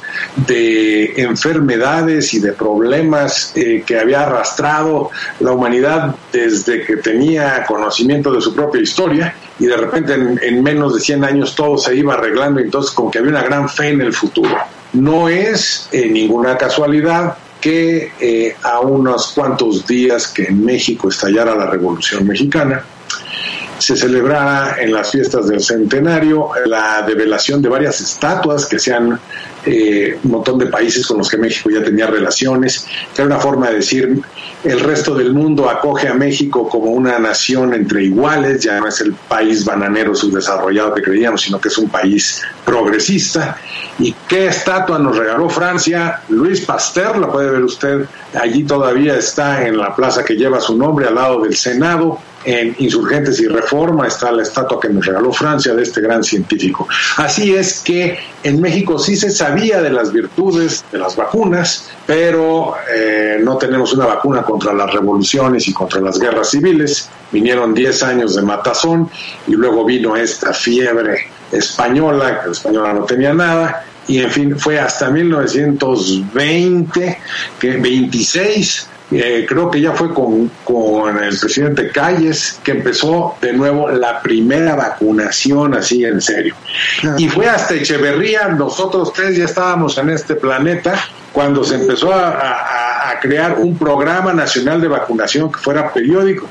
de enfermedades y de problemas eh, que había arrastrado la humanidad desde que tenía conocimiento de su propia historia y de repente en, menos de 100 años todo se iba arreglando entonces como que había una gran fe en el futuro. No es eh, ninguna casualidad que eh, a unos cuantos días que en México estallara la Revolución Mexicana, se celebrara en las fiestas del centenario la develación de varias estatuas que sean eh, un montón de países con los que México ya tenía relaciones, que era una forma de decir el resto del mundo acoge a México como una nación entre iguales, ya no es el país bananero subdesarrollado que creíamos, sino que es un país progresista. ¿Y qué estatua nos regaló Francia? Luis Pasteur, la puede ver usted, allí todavía está en la plaza que lleva su nombre al lado del Senado en Insurgentes y Reforma está la estatua que nos regaló Francia de este gran científico. Así es que en México sí se sabía de las virtudes de las vacunas, pero eh, no tenemos una vacuna contra las revoluciones y contra las guerras civiles. Vinieron 10 años de matazón y luego vino esta fiebre española, la española no tenía nada, y en fin, fue hasta 1920, que 26, eh, creo que ya fue con, con el presidente Calles que empezó de nuevo la primera vacunación así en serio. Y fue hasta Echeverría, nosotros tres ya estábamos en este planeta cuando se empezó a, a, a, crear un programa nacional de vacunación que fuera periódico.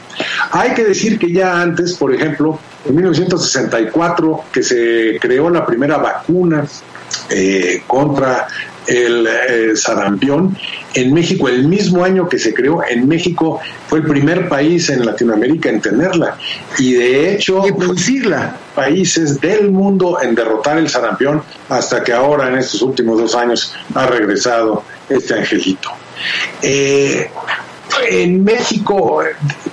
Hay que decir que ya antes, por ejemplo, en 1964, que se creó la primera vacuna eh, contra el eh, sarampión en México, el mismo año que se creó en México, fue el primer país en Latinoamérica en tenerla y de hecho producirla. Países del mundo en derrotar el sarampión hasta que ahora en estos últimos dos años ha regresado este angelito. Eh, en México,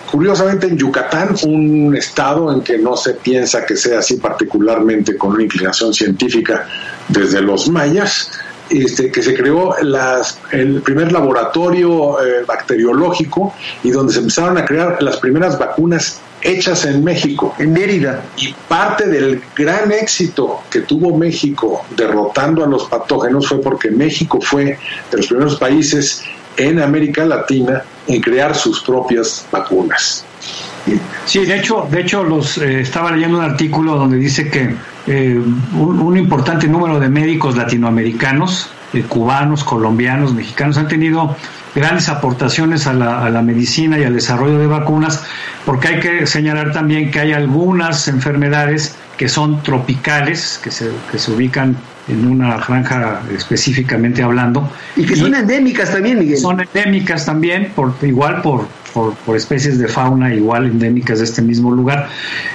curiosamente en Yucatán, un estado en que no se piensa que sea así particularmente con una inclinación científica desde los mayas, este, que se creó las, el primer laboratorio eh, bacteriológico y donde se empezaron a crear las primeras vacunas hechas en México. En Mérida. Y parte del gran éxito que tuvo México derrotando a los patógenos fue porque México fue de los primeros países en América Latina en crear sus propias vacunas. Sí, de hecho, de hecho los eh, estaba leyendo un artículo donde dice que eh, un, un, importante número de médicos latinoamericanos, eh, cubanos, colombianos, mexicanos han tenido grandes aportaciones a la, a la, medicina y al desarrollo de vacunas, porque hay que señalar también que hay algunas enfermedades que son tropicales, que se, que se ubican en una franja específicamente hablando. Y que son endémicas también, Miguel. Son endémicas también, por, igual por, por, por, especies de fauna igual endémicas de este mismo lugar.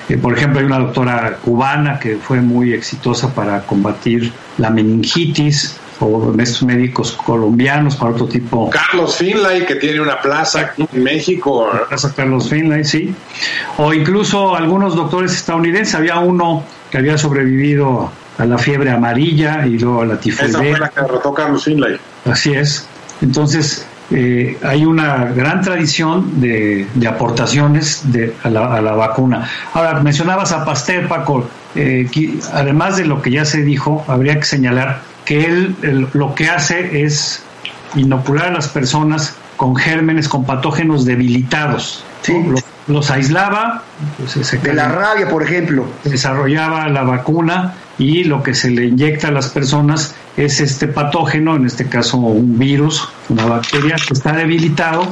Eh, por ejemplo, hay una doctora cubana que fue muy exitosa para combatir la meningitis, o estos médicos colombianos para otro tipo. Carlos Finlay, que tiene una plaza en México. La plaza Carlos Finlay, sí. O incluso algunos doctores estadounidenses. Había uno que había sobrevivido a la fiebre amarilla y luego a la tifoidea. Esa fue la que derrotó Carlos Finlay. Así es. Entonces, eh, hay una gran tradición de, de aportaciones de, a, la, a, la, vacuna. Ahora, mencionabas a Pasteur, Paco. Eh, además de lo que ya se dijo, habría que señalar que él, lo que hace es inocular a las personas con gérmenes, con patógenos debilitados. Sí. Los, los, aislaba. Pues, se de la rabia, por ejemplo. Desarrollaba la vacuna y lo que se le inyecta a las personas es este patógeno, en este caso un virus, una bacteria que está debilitado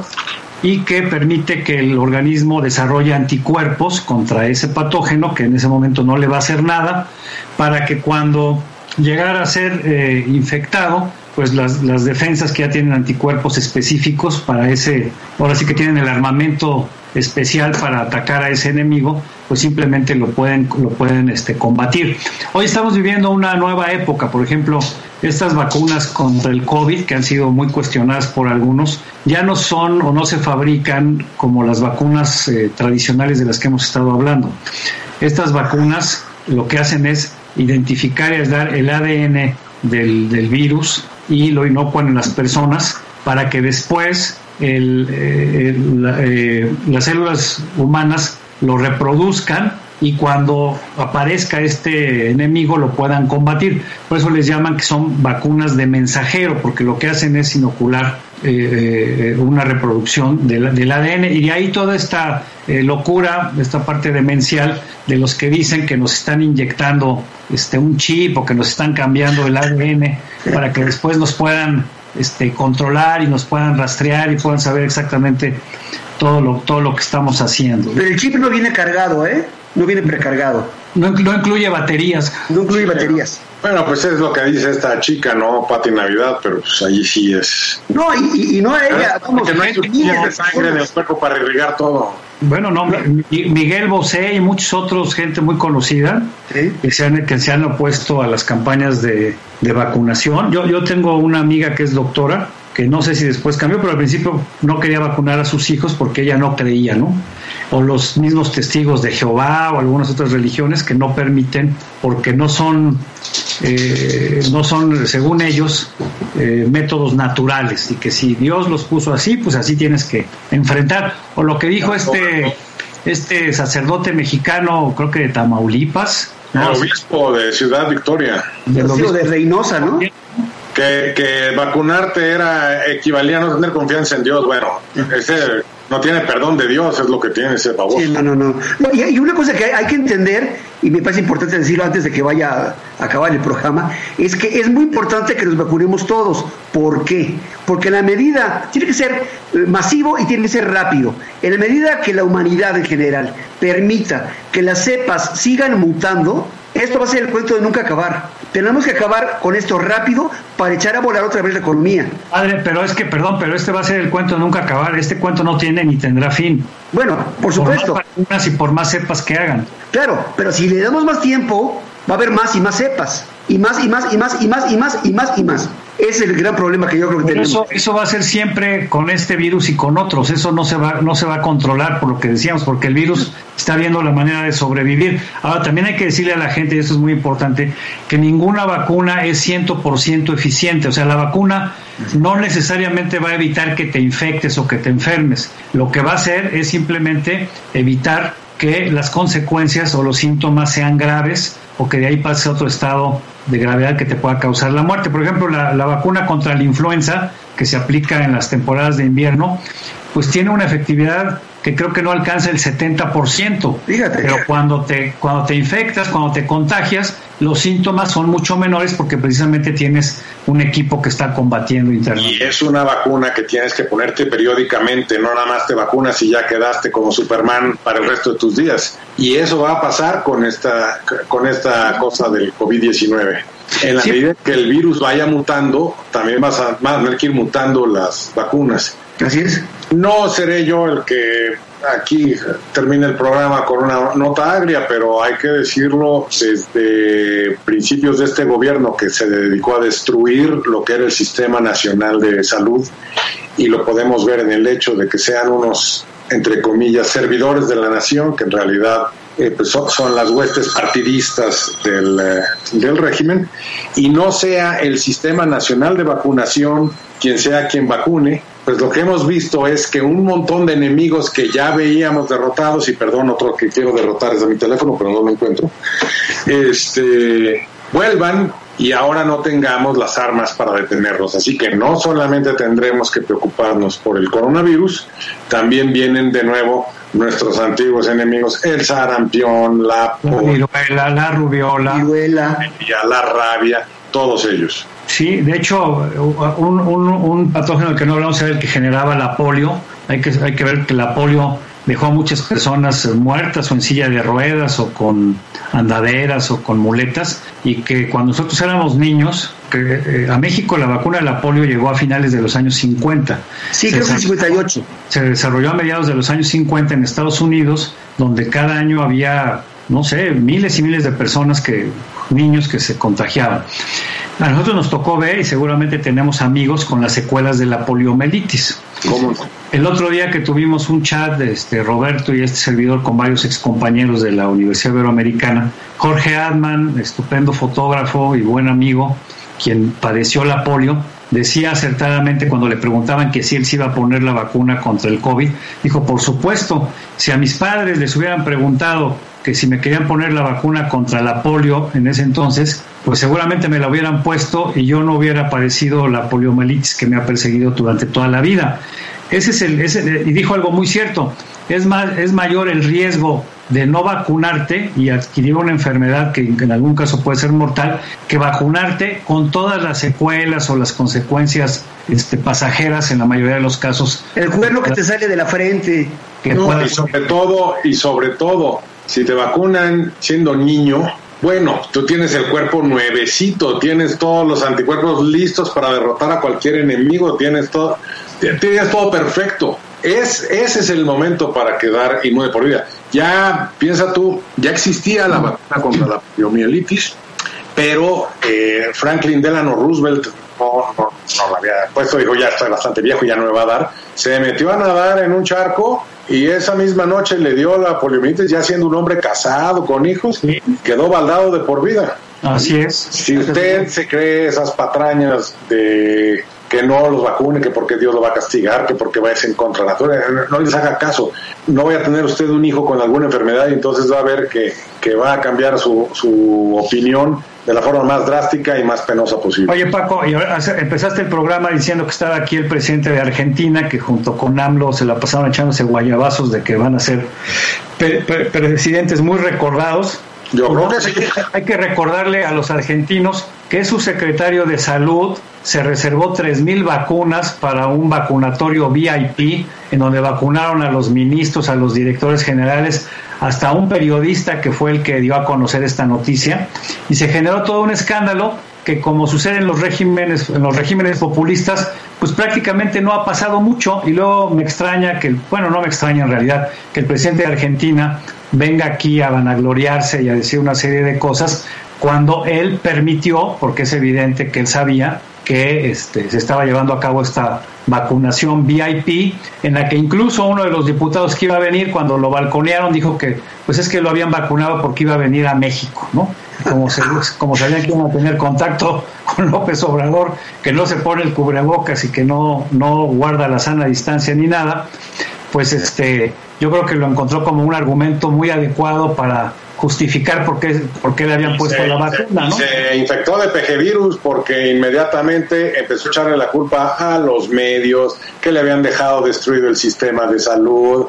y que permite que el organismo desarrolle anticuerpos contra ese patógeno que en ese momento no le va a hacer nada para que cuando llegar a ser eh, infectado, pues las, las, defensas que ya tienen anticuerpos específicos para ese, ahora sí que tienen el armamento especial para atacar a ese enemigo, pues simplemente lo pueden, lo pueden este, combatir. Hoy estamos viviendo una nueva época, por ejemplo, estas vacunas contra el COVID, que han sido muy cuestionadas por algunos, ya no son o no se fabrican como las vacunas eh, tradicionales de las que hemos estado hablando. Estas vacunas lo que hacen es identificar y aislar el ADN del, del, virus y lo inocuan en las personas para que después el, la, eh, las células humanas lo reproduzcan y cuando aparezca este enemigo lo puedan combatir. Por eso les llaman que son vacunas de mensajero, porque lo que hacen es inocular eh, una reproducción del, del, ADN y de ahí toda esta eh, locura, esta parte demencial de los que dicen que nos están inyectando este, un chip o que nos están cambiando el ADN para que después nos puedan este, controlar y nos puedan rastrear y puedan saber exactamente todo lo, todo lo que estamos haciendo. Pero el chip no viene cargado, ¿eh? No viene precargado. No, no incluye baterías. No incluye baterías. Bueno, pues es lo que dice esta chica, ¿no? Pati Navidad, pero pues allí sí es. No, y, y no a ella, vamos, Porque no hay suficiente de sangre en el cuerpo para irrigar todo. Bueno, no, Miguel Bosé y muchos otros, gente muy conocida, ¿Sí? que, se han, que se han opuesto a las campañas de, de vacunación. Yo, yo tengo una amiga que es doctora, que no sé si después cambió, pero al principio no quería vacunar a sus hijos porque ella no creía, ¿no? O los mismos testigos de Jehová o algunas otras religiones que no permiten porque no son, eh, no son según ellos, eh, métodos naturales y que si Dios los puso así, pues así tienes que enfrentar. O lo que dijo este, este sacerdote mexicano, creo que de Tamaulipas, El obispo de Ciudad Victoria. El obispo de Reynosa, ¿no? Que, que vacunarte era equivalía a no tener confianza en Dios. Bueno, ese no tiene perdón de Dios, es lo que tiene ese baboso. Sí, no, no, no. y, una cosa que hay que entender, y me parece importante decirlo antes de que vaya a acabar el programa, es que es muy importante que nos vacunemos todos. ¿Por qué? Porque la medida, tiene que ser masivo y tiene que ser rápido. En la medida que la humanidad en general permita que las cepas sigan mutando, esto va a ser el cuento de nunca acabar. Tenemos que acabar con esto rápido para echar a volar otra vez la economía. Padre, pero es que, perdón, pero este va a ser el cuento de nunca acabar. Este cuento no tiene ni tendrá fin. Bueno, por supuesto. Por más y por más cepas que hagan. Claro, pero si le damos más tiempo, va a haber más y más cepas. Y más y más y más y más y más y más y más. Ese es el gran problema que yo creo que Pero tenemos. eso, eso va a ser siempre con este virus y con otros. Eso no se va, no se va a controlar por lo que decíamos, porque el virus está viendo la manera de sobrevivir. Ahora, también hay que decirle a la gente, y esto es muy importante, que ninguna vacuna es 100% eficiente. O sea, la vacuna no necesariamente va a evitar que te infectes o que te enfermes. Lo que va a hacer es simplemente evitar que las consecuencias o los síntomas sean graves o que de ahí pase a otro estado de gravedad que te pueda causar la muerte. Por ejemplo, la, la, vacuna contra la influenza que se aplica en las temporadas de invierno, pues tiene una efectividad que creo que no alcanza el 70%. Fíjate. Pero cuando te, cuando te infectas, cuando te contagias, los síntomas son mucho menores porque precisamente tienes un equipo que está combatiendo internamente. Y es una vacuna que tienes que ponerte periódicamente, no nada más te vacunas y ya quedaste como Superman para el resto de tus días. Y eso va a pasar con esta, con esta cosa del COVID-19. En la sí. medida que el virus vaya mutando, también vas a, van a tener que ir mutando las vacunas. Así es. No seré yo el que aquí termine el programa con una nota agria, pero hay que decirlo desde principios de este gobierno que se dedicó a destruir lo que era el Sistema Nacional de Salud y lo podemos ver en el hecho de que sean unos, entre comillas, servidores de la nación, que en realidad eh, pues son, las huestes partidistas del, eh, del, régimen, y no sea el Sistema Nacional de Vacunación quien sea quien vacune, pues lo que hemos visto es que un montón de enemigos que ya veíamos derrotados, y perdón, otro que quiero derrotar es de mi teléfono, pero no lo encuentro, este, vuelvan y ahora no tengamos las armas para detenerlos. Así que no solamente tendremos que preocuparnos por el coronavirus, también vienen de nuevo nuestros antiguos enemigos, el sarampión, la, la viruela, la rubiola, viruela. la rabia, todos ellos. Sí, de hecho, un, un, un patógeno que no hablamos era el que generaba la polio. Hay que, hay que ver que la polio dejó a muchas personas muertas o en silla de ruedas o con andaderas o con muletas y que cuando nosotros éramos niños, que eh, a México la vacuna de la polio llegó a finales de los años 50. Sí, creo que en 58. Se desarrolló a mediados de los años 50 en Estados Unidos, donde cada año había, no sé, miles y miles de personas que, niños que se contagiaban. A nosotros nos tocó ver y seguramente tenemos amigos con las secuelas de la poliomielitis. ¿Cómo? El otro día que tuvimos un chat de este Roberto y este servidor con varios excompañeros de la Universidad Iberoamericana, Jorge Adman, estupendo fotógrafo y buen amigo, quien padeció la polio, decía acertadamente cuando le preguntaban que si él se iba a poner la vacuna contra el COVID, dijo, por supuesto, si a mis padres les hubieran preguntado que si me querían poner la vacuna contra la polio en ese entonces, pues seguramente me la hubieran puesto y yo no hubiera padecido la poliomielitis que me ha perseguido durante toda la vida. Ese es el, ese, y dijo algo muy cierto, es, más, es mayor el riesgo de no vacunarte y adquirir una enfermedad que en algún caso puede ser mortal, que vacunarte con todas las secuelas o las consecuencias este, pasajeras en la mayoría de los casos. El cuerno que te sale de la frente. Que no, y sobre todo, y sobre todo, si te vacunan siendo niño, bueno, tú tienes el cuerpo nuevecito, tienes todos los anticuerpos listos para derrotar a cualquier enemigo, tienes todo, tienes todo perfecto. Es, ese es el momento para quedar inmune por vida. Ya, piensa tú, ya existía la vacuna contra la poliomielitis, pero eh, Franklin Delano Roosevelt no, no, no la había puesto, dijo, ya estoy bastante viejo, ya no me va a dar. Se metió a nadar en un charco y esa misma noche le dio la poliomielitis ya siendo un hombre casado con hijos, quedó baldado de por vida. Así es. Si usted se cree esas patrañas de que no los vacune, que porque Dios lo va a castigar, que porque va a ser en contra de la naturaleza. No les haga caso. No vaya a tener usted un hijo con alguna enfermedad y entonces va a ver que, que va a cambiar su, su opinión de la forma más drástica y más penosa posible. Oye Paco, y ahora hace- empezaste el programa diciendo que estaba aquí el presidente de Argentina, que junto con AMLO se la pasaron echándose guayabazos de que van a ser pe- presidentes muy recordados. Yo creo que sí. Hay que recordarle a los argentinos que su secretario de salud se reservó 3.000 vacunas para un vacunatorio VIP, en donde vacunaron a los ministros, a los directores generales, hasta un periodista que fue el que dio a conocer esta noticia, y se generó todo un escándalo que como sucede en los regímenes, en los regímenes populistas, pues prácticamente no ha pasado mucho. Y luego me extraña que, bueno, no me extraña en realidad, que el presidente de Argentina venga aquí a vanagloriarse y a decir una serie de cosas cuando él permitió, porque es evidente que él sabía que este, se estaba llevando a cabo esta vacunación VIP, en la que incluso uno de los diputados que iba a venir, cuando lo balconearon, dijo que pues es que lo habían vacunado porque iba a venir a México, ¿no? Como, se, como sabían que iban a tener contacto con López Obrador, que no se pone el cubrebocas y que no, no guarda la sana distancia ni nada, pues este, yo creo que lo encontró como un argumento muy adecuado para justificar por qué, por qué le habían puesto se, la vacuna, ¿no? se infectó de PG virus porque inmediatamente empezó a echarle la culpa a los medios que le habían dejado destruido el sistema de salud,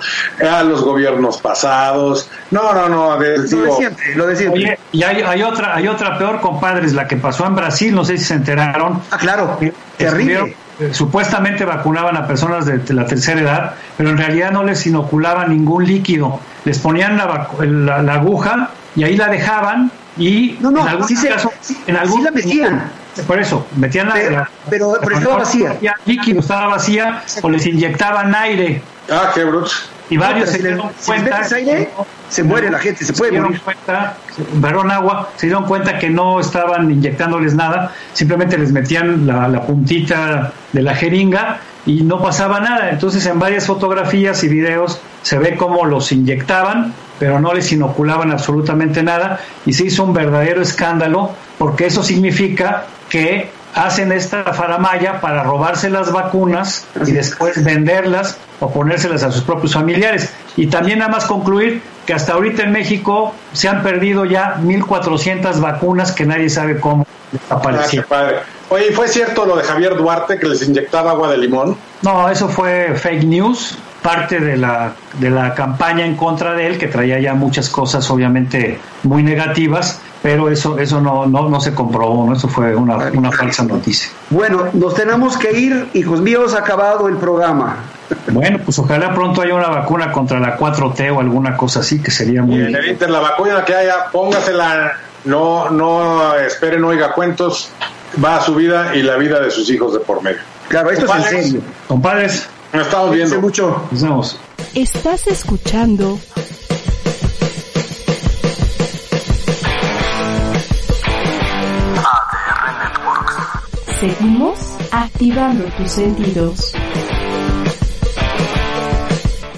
a los gobiernos pasados. No, no, no. de- Lo digo, siempre, lo. Oye, y hay, hay otra, hay otra peor, compadres, la que pasó en Brasil, no sé si se enteraron. Ah, claro, terrible. Supuestamente vacunaban a personas de, de la tercera edad, pero en realidad no les inoculaban ningún líquido. Les ponían la, vacu- la, la aguja y ahí la dejaban y No, no, en algún sí caso, en sí la metían. Por eso, metían la, Pero- la- pero- pero estaba vacía. líquido, estaba vacía o les inyectaban aire. ah, qué brutos. Y varios se dieron cuenta. se muere la gente, se puede dieron morir. cuenta, agua, se dieron cuenta que no estaban inyectándoles nada, simplemente les metían la, la puntita de la jeringa y no pasaba nada. Entonces, en varias fotografías y videos se ve cómo los inyectaban, pero no les inoculaban absolutamente nada y se hizo un verdadero escándalo porque eso significa que hacen esta faramaya para robarse las vacunas y después venderlas o ponérselas a sus propios familiares. Y también nada más concluir que hasta ahorita en México se han perdido ya 1.400 vacunas que nadie sabe cómo Ah, qué aparecieron. padre. Oye, ¿y ¿fue cierto lo de Javier Duarte que les inyectaba agua de limón? No, eso fue fake news, parte de la, de la campaña en contra de él, que traía ya muchas cosas obviamente muy negativas, pero eso, eso no, no, no se comprobó, ¿no? eso fue una, una falsa noticia. Bueno, nos tenemos que ir, hijos míos, acabado el programa. Bueno, pues ojalá pronto haya una vacuna contra la 4T o alguna cosa así, que sería muy... Y eviten la vacuna que haya, póngasela, no, no esperen, oiga cuentos, va a su vida y la vida de sus hijos de por medio. Claro, esto es en serio. Compadres, Nos estamos Cuídense viendo. mucho. nos vemos. Estás escuchando ADR Networks. Seguimos activando tus sentidos.